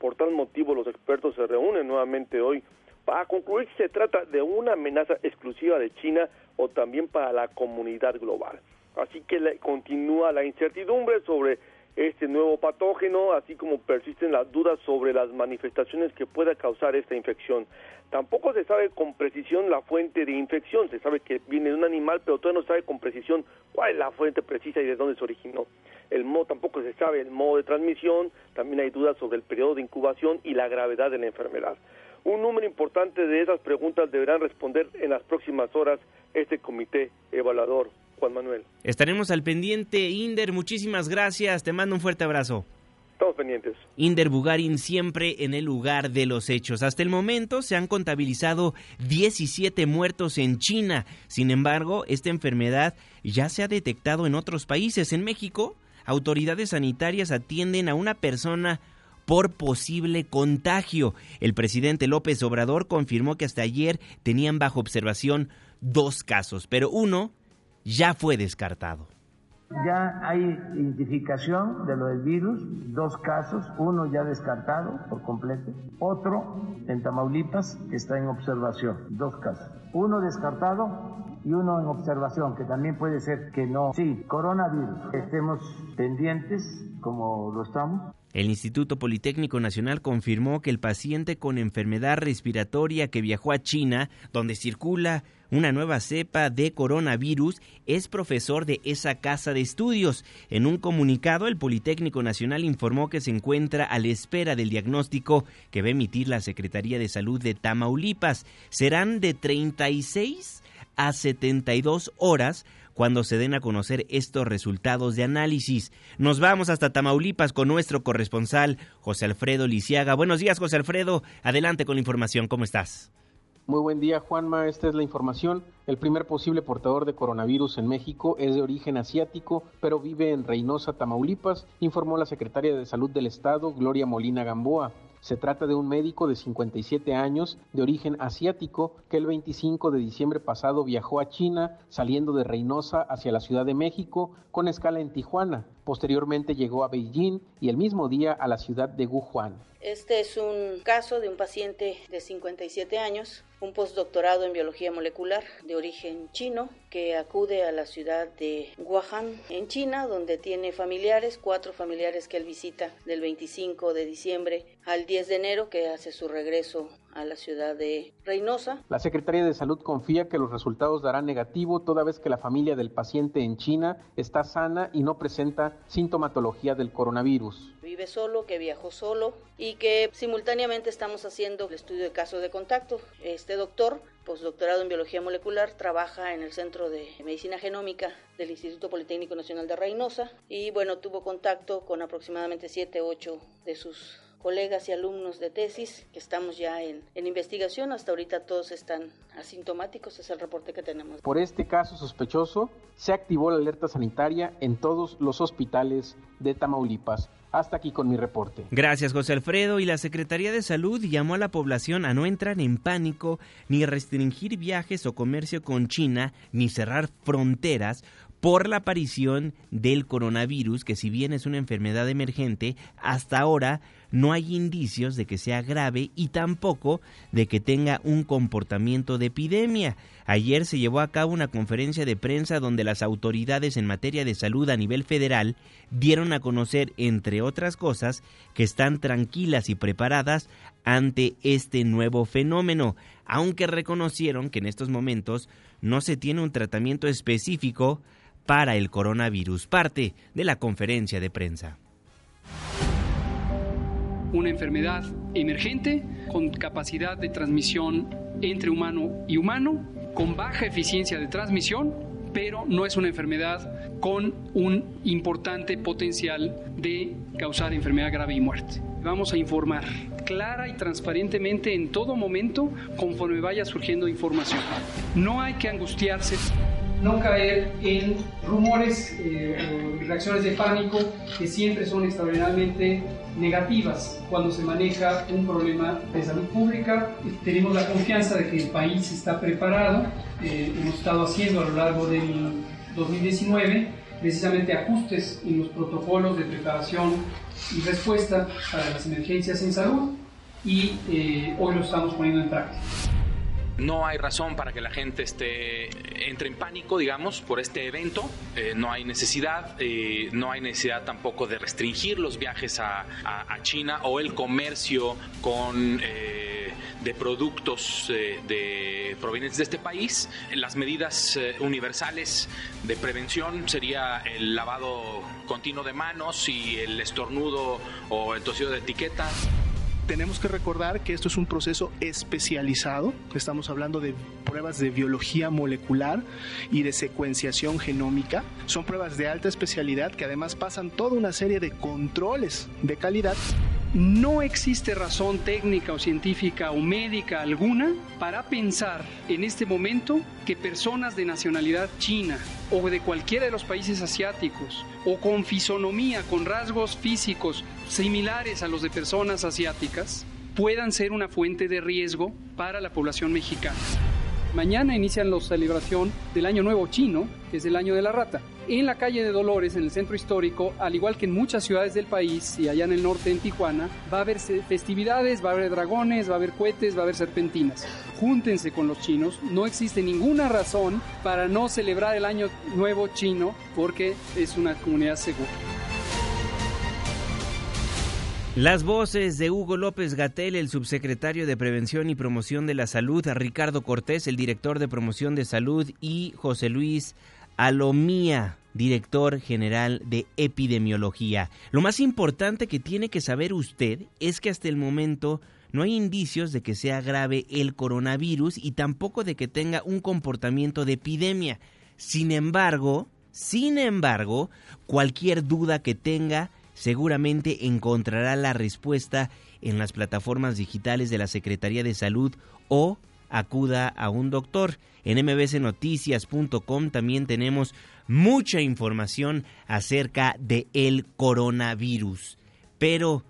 Por tal motivo, los expertos se reúnen nuevamente hoy para concluir si se trata de una amenaza exclusiva de China o también para la comunidad global. Así que continúa la incertidumbre sobre este nuevo patógeno, así como persisten las dudas sobre las manifestaciones que pueda causar esta infección. Tampoco se sabe con precisión la fuente de infección, se sabe que viene de un animal, pero todavía no sabe con precisión cuál es la fuente precisa y de dónde se originó. El modo tampoco se sabe el modo de transmisión, también hay dudas sobre el periodo de incubación y la gravedad de la enfermedad. Un número importante de esas preguntas deberán responder en las próximas horas este comité evaluador Juan Manuel. Estaremos al pendiente, Inder, muchísimas gracias, te mando un fuerte abrazo. Estamos pendientes. Inder Bugarin siempre en el lugar de los hechos. Hasta el momento se han contabilizado 17 muertos en China. Sin embargo, esta enfermedad ya se ha detectado en otros países. En México, autoridades sanitarias atienden a una persona por posible contagio. El presidente López Obrador confirmó que hasta ayer tenían bajo observación dos casos, pero uno ya fue descartado. Ya hay identificación de lo del virus, dos casos, uno ya descartado por completo, otro en Tamaulipas que está en observación, dos casos. Uno descartado y uno en observación, que también puede ser que no. Sí, coronavirus. Estemos pendientes como lo estamos. El Instituto Politécnico Nacional confirmó que el paciente con enfermedad respiratoria que viajó a China, donde circula una nueva cepa de coronavirus, es profesor de esa casa de estudios. En un comunicado, el Politécnico Nacional informó que se encuentra a la espera del diagnóstico que va a emitir la Secretaría de Salud de Tamaulipas. Serán de 36 a 72 horas cuando se den a conocer estos resultados de análisis. Nos vamos hasta Tamaulipas con nuestro corresponsal José Alfredo Lisiaga. Buenos días, José Alfredo. Adelante con la información. ¿Cómo estás? Muy buen día, Juanma. Esta es la información. El primer posible portador de coronavirus en México es de origen asiático, pero vive en Reynosa, Tamaulipas, informó la secretaria de Salud del Estado, Gloria Molina Gamboa. Se trata de un médico de 57 años de origen asiático que el 25 de diciembre pasado viajó a China saliendo de Reynosa hacia la Ciudad de México con escala en Tijuana. Posteriormente llegó a Beijing y el mismo día a la ciudad de Wuhan. Este es un caso de un paciente de 57 años, un postdoctorado en biología molecular de origen chino, que acude a la ciudad de Wuhan, en China, donde tiene familiares, cuatro familiares que él visita del 25 de diciembre al 10 de enero, que hace su regreso a la ciudad de Reynosa. La Secretaría de Salud confía que los resultados darán negativo toda vez que la familia del paciente en China está sana y no presenta sintomatología del coronavirus. Vive solo, que viajó solo y que simultáneamente estamos haciendo el estudio de caso de contacto. Este doctor, postdoctorado en biología molecular, trabaja en el Centro de Medicina Genómica del Instituto Politécnico Nacional de Reynosa y bueno, tuvo contacto con aproximadamente 7, 8 de sus colegas y alumnos de tesis que estamos ya en, en, investigación. Hasta ahorita todos están asintomáticos, es el reporte que tenemos. Por este caso sospechoso, se activó la alerta sanitaria en todos los hospitales de Tamaulipas. Hasta aquí con mi reporte. Gracias, José Alfredo. Y la Secretaría de Salud llamó a la población a no entrar en pánico, ni restringir viajes o comercio con China, ni cerrar fronteras por la aparición del coronavirus, que si bien es una enfermedad emergente, hasta ahora no hay indicios de que sea grave y tampoco de que tenga un comportamiento de epidemia. Ayer se llevó a cabo una conferencia de prensa donde las autoridades en materia de salud a nivel federal dieron a conocer, entre otras cosas, que están tranquilas y preparadas ante este nuevo fenómeno, aunque reconocieron que en estos momentos no se tiene un tratamiento específico para el coronavirus, parte de la conferencia de prensa una enfermedad emergente con capacidad de transmisión entre humano y humano, con baja eficiencia de transmisión, pero no es una enfermedad con un importante potencial de causar enfermedad grave y muerte. Vamos a informar clara y transparentemente en todo momento conforme vaya surgiendo información. No hay que angustiarse no caer en rumores eh, o reacciones de pánico que siempre son extraordinariamente negativas cuando se maneja un problema de salud pública. Tenemos la confianza de que el país está preparado. Eh, hemos estado haciendo a lo largo del 2019 precisamente ajustes en los protocolos de preparación y respuesta para las emergencias en salud y eh, hoy lo estamos poniendo en práctica. No hay razón para que la gente esté, entre en pánico, digamos, por este evento. Eh, no hay necesidad, eh, no hay necesidad tampoco de restringir los viajes a, China o el comercio con eh, de productos de provenientes de este país. Las medidas universales de prevención sería el lavado continuo de manos y el estornudo o el tosido de etiqueta tenemos que recordar que esto es un proceso especializado. Estamos hablando de pruebas de biología molecular y de secuenciación genómica. Son pruebas de alta especialidad que además pasan toda una serie de controles de calidad no existe razón técnica o científica o médica alguna para pensar en este momento que personas de nacionalidad china o de cualquiera de los países asiáticos o con fisonomía, con rasgos físicos similares a los de personas asiáticas puedan ser una fuente de riesgo para la población mexicana. Mañana inician la celebración del Año Nuevo Chino, que es el Año de la Rata. En la calle de Dolores, en el centro histórico, al igual que en muchas ciudades del país y allá en el norte, en Tijuana, va a haber festividades, va a haber dragones, va a haber cohetes, va a haber serpentinas. Júntense con los chinos, no existe ninguna razón para no celebrar el Año Nuevo Chino porque es una comunidad segura. Las voces de Hugo López Gatel, el subsecretario de Prevención y Promoción de la Salud, Ricardo Cortés, el director de Promoción de Salud, y José Luis Alomía, director general de Epidemiología. Lo más importante que tiene que saber usted es que hasta el momento no hay indicios de que sea grave el coronavirus y tampoco de que tenga un comportamiento de epidemia. Sin embargo, sin embargo, cualquier duda que tenga seguramente encontrará la respuesta en las plataformas digitales de la Secretaría de Salud o acuda a un doctor. En mbcnoticias.com también tenemos mucha información acerca de el coronavirus. Pero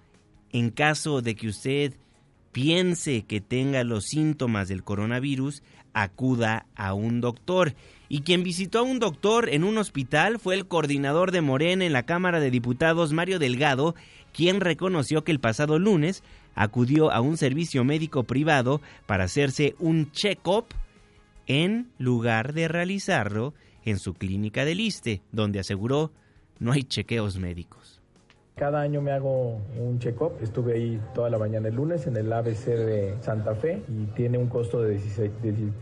en caso de que usted piense que tenga los síntomas del coronavirus, acuda a un doctor. Y quien visitó a un doctor en un hospital fue el coordinador de Morena en la Cámara de Diputados, Mario Delgado, quien reconoció que el pasado lunes acudió a un servicio médico privado para hacerse un check-up en lugar de realizarlo en su clínica del ISTE, donde aseguró no hay chequeos médicos. Cada año me hago un check-up. Estuve ahí toda la mañana el lunes en el ABC de Santa Fe y tiene un costo de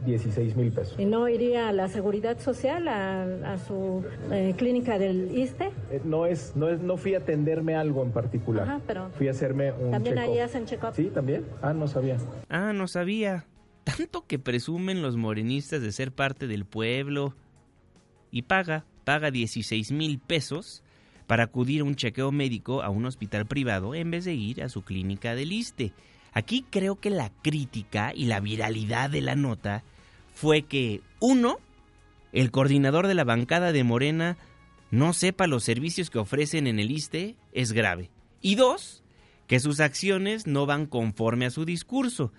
16 mil pesos. ¿Y no iría a la Seguridad Social, a, su eh, clínica del ISTE? Eh, no, es, no, es, no fui a atenderme algo en particular. Ajá, pero fui a hacerme un ¿También ahí hacen check-up? Sí, también. Ah, no sabía. Ah, no sabía. Tanto que presumen los morenistas de ser parte del pueblo. Y paga, paga 16 mil pesos para acudir a un chequeo médico a un hospital privado en vez de ir a su clínica del ISTE. Aquí creo que la crítica y la viralidad de la nota fue que, uno, el coordinador de la bancada de Morena no sepa los servicios que ofrecen en el ISTE es grave. Y dos, que sus acciones no van conforme a su discurso.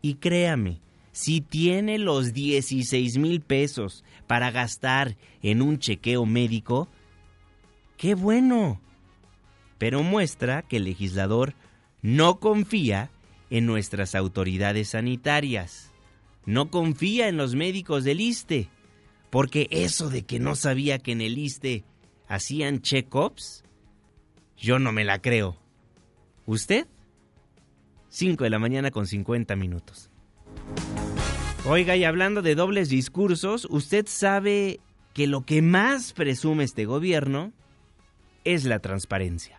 Y créame, si tiene los 16 mil pesos para gastar en un chequeo médico, ¡Qué bueno! Pero muestra que el legislador no confía en nuestras autoridades sanitarias. No confía en los médicos del ISTE. Porque eso de que no sabía que en el ISTE hacían check-ups, yo no me la creo. ¿Usted? 5 de la mañana con 50 minutos. Oiga, y hablando de dobles discursos, usted sabe que lo que más presume este gobierno es la transparencia.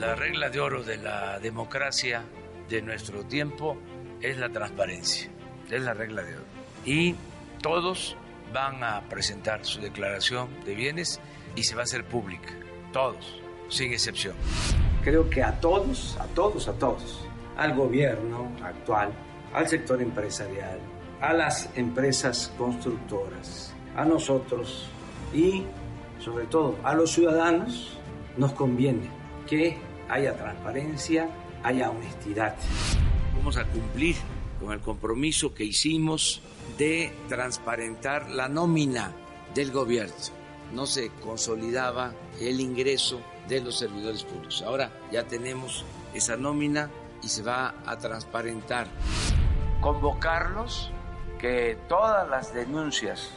La regla de oro de la democracia de nuestro tiempo es la transparencia, es la regla de oro. Y todos van a presentar su declaración de bienes y se va a hacer pública, todos. sin excepción. Creo que a todos, a todos, a todos, al gobierno actual, al sector empresarial, a las empresas constructoras, a nosotros y sobre todo a los ciudadanos, nos conviene que haya transparencia, haya honestidad. Vamos a cumplir con el compromiso que hicimos de transparentar la nómina del gobierno. No se consolidaba el ingreso de los servidores públicos. Ahora ya tenemos esa nómina y se va a transparentar. Convocarlos que todas las denuncias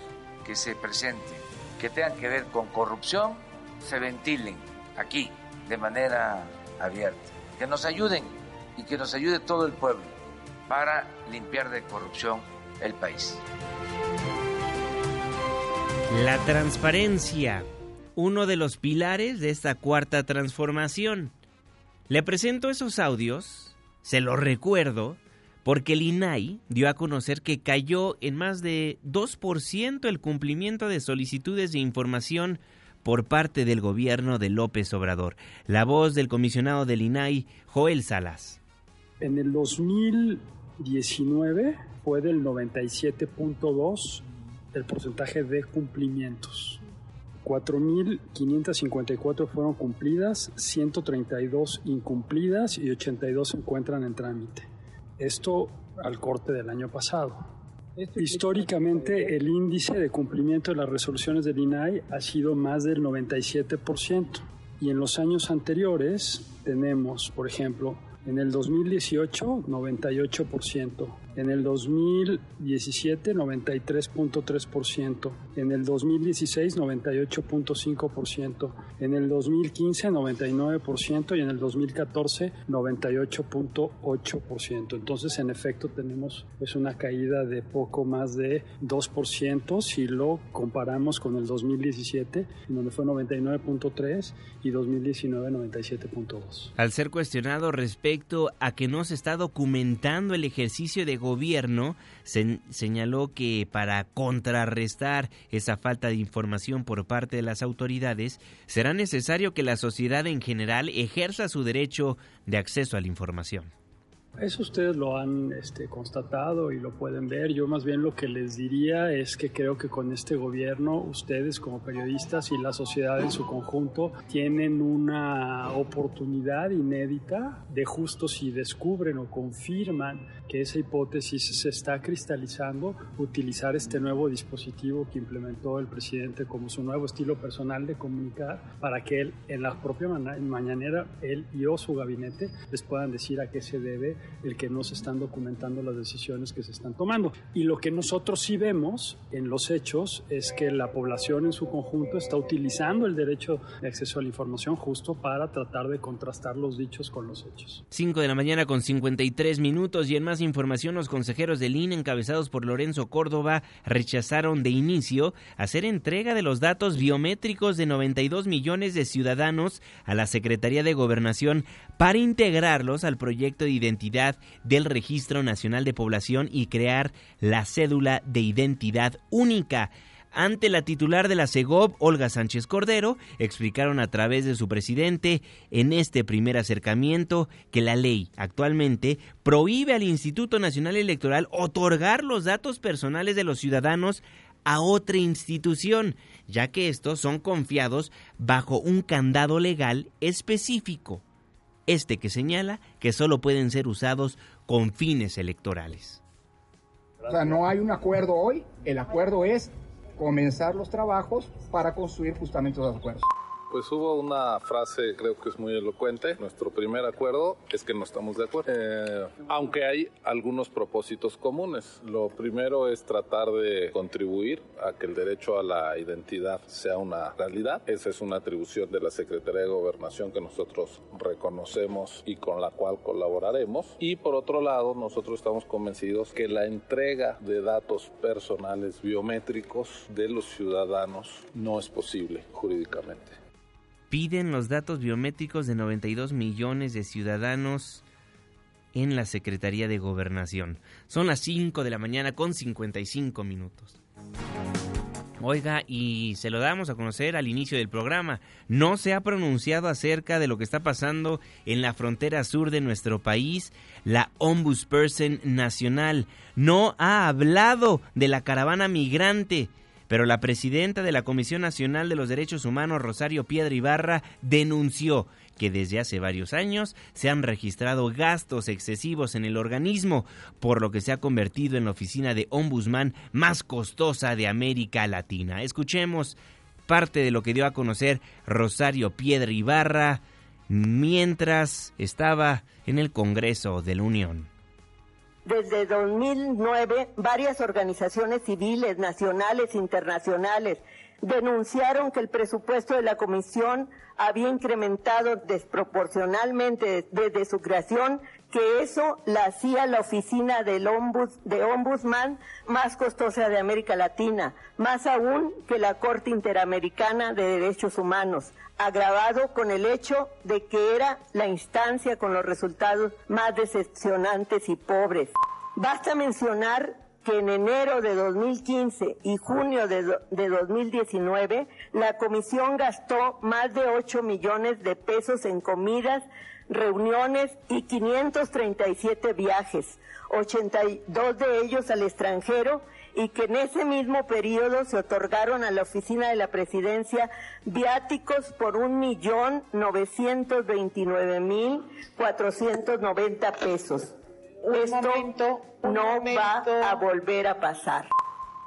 que se presenten, que tengan que ver con corrupción, se ventilen aquí de manera abierta. Que nos ayuden y que nos ayude todo el pueblo para limpiar de corrupción el país. La transparencia, uno de los pilares de esta cuarta transformación. Le presento esos audios, se los recuerdo, porque el INAI dio a conocer que cayó en más de 2% el cumplimiento de solicitudes de información por parte del gobierno de López Obrador. La voz del comisionado del INAI, Joel Salas. En el 2019 fue del 97.2 el porcentaje de cumplimientos. 4.554 fueron cumplidas, 132 incumplidas y 82 se encuentran en trámite. Esto al corte del año pasado. Históricamente, el índice de cumplimiento de las resoluciones del INAI ha sido más del 97%. Y en los años anteriores tenemos, por ejemplo, en el 2018, 98%. En el 2017, 93.3%. En el 2016, 98.5%. En el 2015, 99%. Y en el 2014, 98.8%. Entonces, en efecto, tenemos pues, una caída de poco más de 2% si lo comparamos con el 2017, en donde fue 99.3 y 2019, 97.2. Al ser cuestionado respecto a que no se está documentando el ejercicio de gobierno, se señaló que para contrarrestar esa falta de información por parte de las autoridades, será necesario que la sociedad en general ejerza su derecho de acceso a la información. Eso ustedes lo han este, constatado y lo pueden ver. Yo más bien lo que les diría es que creo que con este gobierno ustedes como periodistas y la sociedad en su conjunto tienen una oportunidad inédita de justo si descubren o confirman que esa hipótesis se está cristalizando, utilizar este nuevo dispositivo que implementó el presidente como su nuevo estilo personal de comunicar para que él en la propia mañanera, él y o su gabinete les puedan decir a qué se debe el que no se están documentando las decisiones que se están tomando. Y lo que nosotros sí vemos en los hechos es que la población en su conjunto está utilizando el derecho de acceso a la información justo para tratar de contrastar los dichos con los hechos. 5 de la mañana con 53 minutos y en más información los consejeros del INE encabezados por Lorenzo Córdoba rechazaron de inicio hacer entrega de los datos biométricos de 92 millones de ciudadanos a la Secretaría de Gobernación para integrarlos al proyecto de identidad del Registro Nacional de Población y crear la cédula de identidad única. Ante la titular de la CEGOB, Olga Sánchez Cordero, explicaron a través de su presidente en este primer acercamiento que la ley actualmente prohíbe al Instituto Nacional Electoral otorgar los datos personales de los ciudadanos a otra institución, ya que estos son confiados bajo un candado legal específico este que señala que solo pueden ser usados con fines electorales. O sea, no hay un acuerdo hoy, el acuerdo es comenzar los trabajos para construir justamente los acuerdos. Pues hubo una frase, creo que es muy elocuente. Nuestro primer acuerdo es que no estamos de acuerdo. Eh, aunque hay algunos propósitos comunes. Lo primero es tratar de contribuir a que el derecho a la identidad sea una realidad. Esa es una atribución de la Secretaría de Gobernación que nosotros reconocemos y con la cual colaboraremos. Y por otro lado, nosotros estamos convencidos que la entrega de datos personales biométricos de los ciudadanos no es posible jurídicamente piden los datos biométricos de 92 millones de ciudadanos en la Secretaría de Gobernación. Son las 5 de la mañana con 55 minutos. Oiga, y se lo damos a conocer al inicio del programa. No se ha pronunciado acerca de lo que está pasando en la frontera sur de nuestro país. La Ombudsperson Nacional no ha hablado de la caravana migrante. Pero la presidenta de la Comisión Nacional de los Derechos Humanos, Rosario Piedra Ibarra, denunció que desde hace varios años se han registrado gastos excesivos en el organismo, por lo que se ha convertido en la oficina de ombudsman más costosa de América Latina. Escuchemos parte de lo que dio a conocer Rosario Piedra Ibarra mientras estaba en el Congreso de la Unión. Desde 2009, varias organizaciones civiles, nacionales e internacionales, denunciaron que el presupuesto de la Comisión había incrementado desproporcionalmente desde su creación, que eso la hacía la oficina del de Ombudsman más costosa de América Latina, más aún que la Corte Interamericana de Derechos Humanos, agravado con el hecho de que era la instancia con los resultados más decepcionantes y pobres. Basta mencionar que en enero de 2015 y junio de, 2019 la comisión gastó más de 8 millones de pesos en comidas, reuniones y 537 viajes, 82 de ellos al extranjero y que en ese mismo periodo se otorgaron a la oficina de la presidencia viáticos por un millón novecientos veintinueve mil cuatrocientos noventa pesos esto no va a volver a pasar.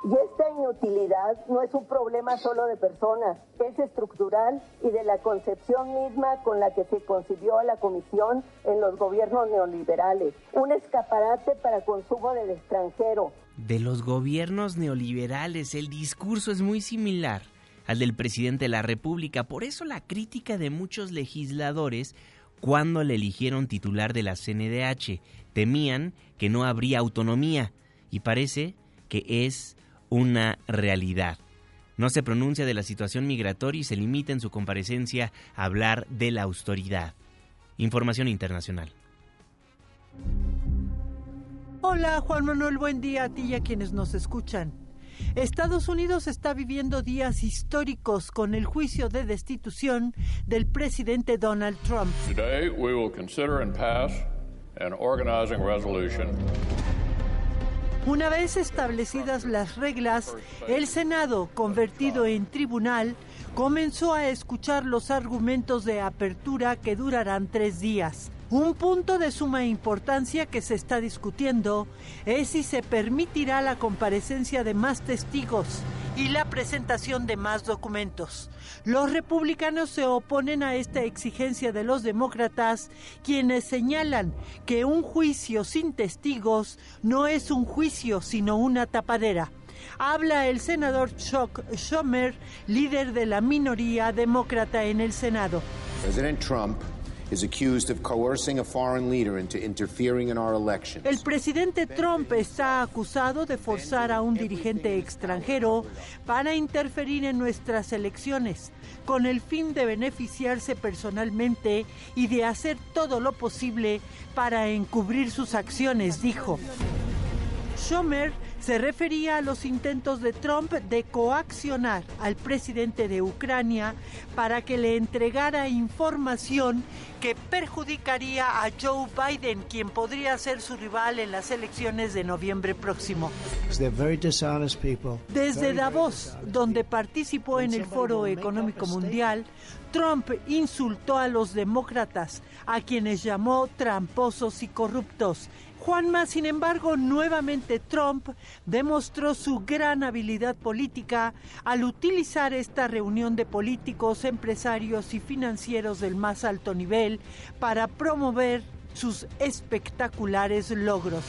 Y esta inutilidad no es un problema solo de personas, es estructural y de la concepción misma con la que se concibió la Comisión en los gobiernos neoliberales. Un escaparate para consumo del extranjero. De los gobiernos neoliberales, el discurso es muy similar al del presidente de la República. Por eso la crítica de muchos legisladores cuando le eligieron titular de la CNDH. Temían que no habría autonomía y parece que es una realidad. No se pronuncia de la situación migratoria y se limita en su comparecencia a hablar de la autoridad. Información internacional. Hola Juan Manuel, buen día a ti y a quienes nos escuchan. Estados Unidos está viviendo días históricos con el juicio de destitución del presidente Donald Trump. Today we will consider and pass an organizing resolution una vez establecidas las reglas, el Senado, convertido en tribunal, comenzó a escuchar los argumentos de apertura que durarán tres días. Un punto de suma importancia que se está discutiendo es si se permitirá la comparecencia de más testigos y la presentación de más documentos. Los republicanos se oponen a esta exigencia de los demócratas, quienes señalan que un juicio sin testigos no es un juicio, sino una tapadera. Habla el senador Chuck Schumer, líder de la minoría demócrata en el Senado. Trump el presidente Trump está acusado de forzar a un dirigente extranjero para interferir en nuestras elecciones con el fin de beneficiarse personalmente y de hacer todo lo posible para encubrir sus acciones, dijo. Schumer se refería a los intentos de Trump de coaccionar al presidente de Ucrania para que le entregara información que perjudicaría a Joe Biden, quien podría ser su rival en las elecciones de noviembre próximo. Desde Davos, donde participó en el Foro Económico Mundial, Trump insultó a los demócratas, a quienes llamó tramposos y corruptos Juanma, sin embargo, nuevamente Trump demostró su gran habilidad política al utilizar esta reunión de políticos, empresarios y financieros del más alto nivel para promover sus espectaculares logros.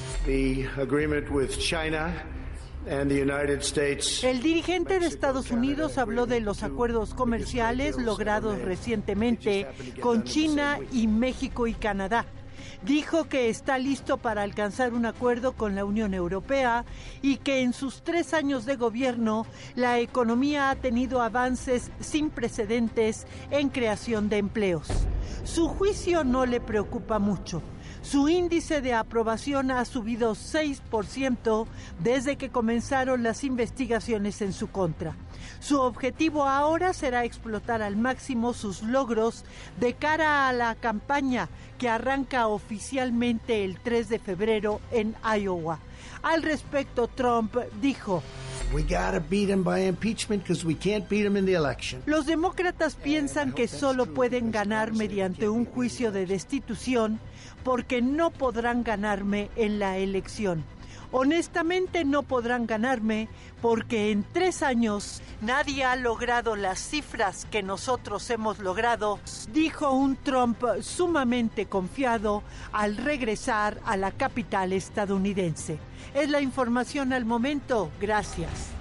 El dirigente de Estados Unidos habló de los acuerdos comerciales logrados recientemente con China y México y Canadá dijo que está listo para alcanzar un acuerdo con la Unión Europea y que en sus tres años de gobierno la economía ha tenido avances sin precedentes en creación de empleos. Su juicio no le preocupa mucho. Su índice de aprobación ha subido 6% desde que comenzaron las investigaciones en su contra. Su objetivo ahora será explotar al máximo sus logros de cara a la campaña que arranca oficialmente el 3 de febrero en Iowa. Al respecto, Trump dijo, los demócratas piensan que solo pueden ganar mediante un juicio de destitución porque no podrán ganarme en la elección. Honestamente no podrán ganarme porque en tres años nadie ha logrado las cifras que nosotros hemos logrado, dijo un Trump sumamente confiado al regresar a la capital estadounidense. Es la información al momento. Gracias.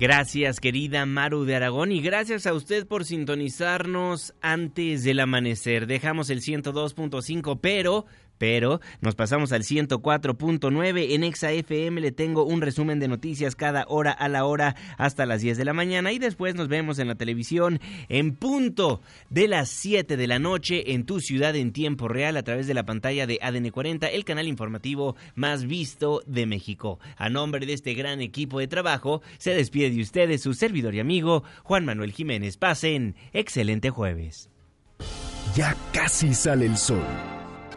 Gracias, querida Maru de Aragón, y gracias a usted por sintonizarnos antes del amanecer. Dejamos el 102.5, pero pero nos pasamos al 104.9 en Exa FM. Le tengo un resumen de noticias cada hora a la hora hasta las 10 de la mañana y después nos vemos en la televisión en punto de las 7 de la noche en tu ciudad en tiempo real a través de la pantalla de ADN 40, el canal informativo más visto de México. A nombre de este gran equipo de trabajo, se despide de ustedes su servidor y amigo Juan Manuel Jiménez. Pasen excelente jueves. Ya casi sale el sol.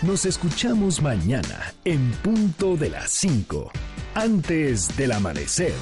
Nos escuchamos mañana en punto de las 5, antes del amanecer.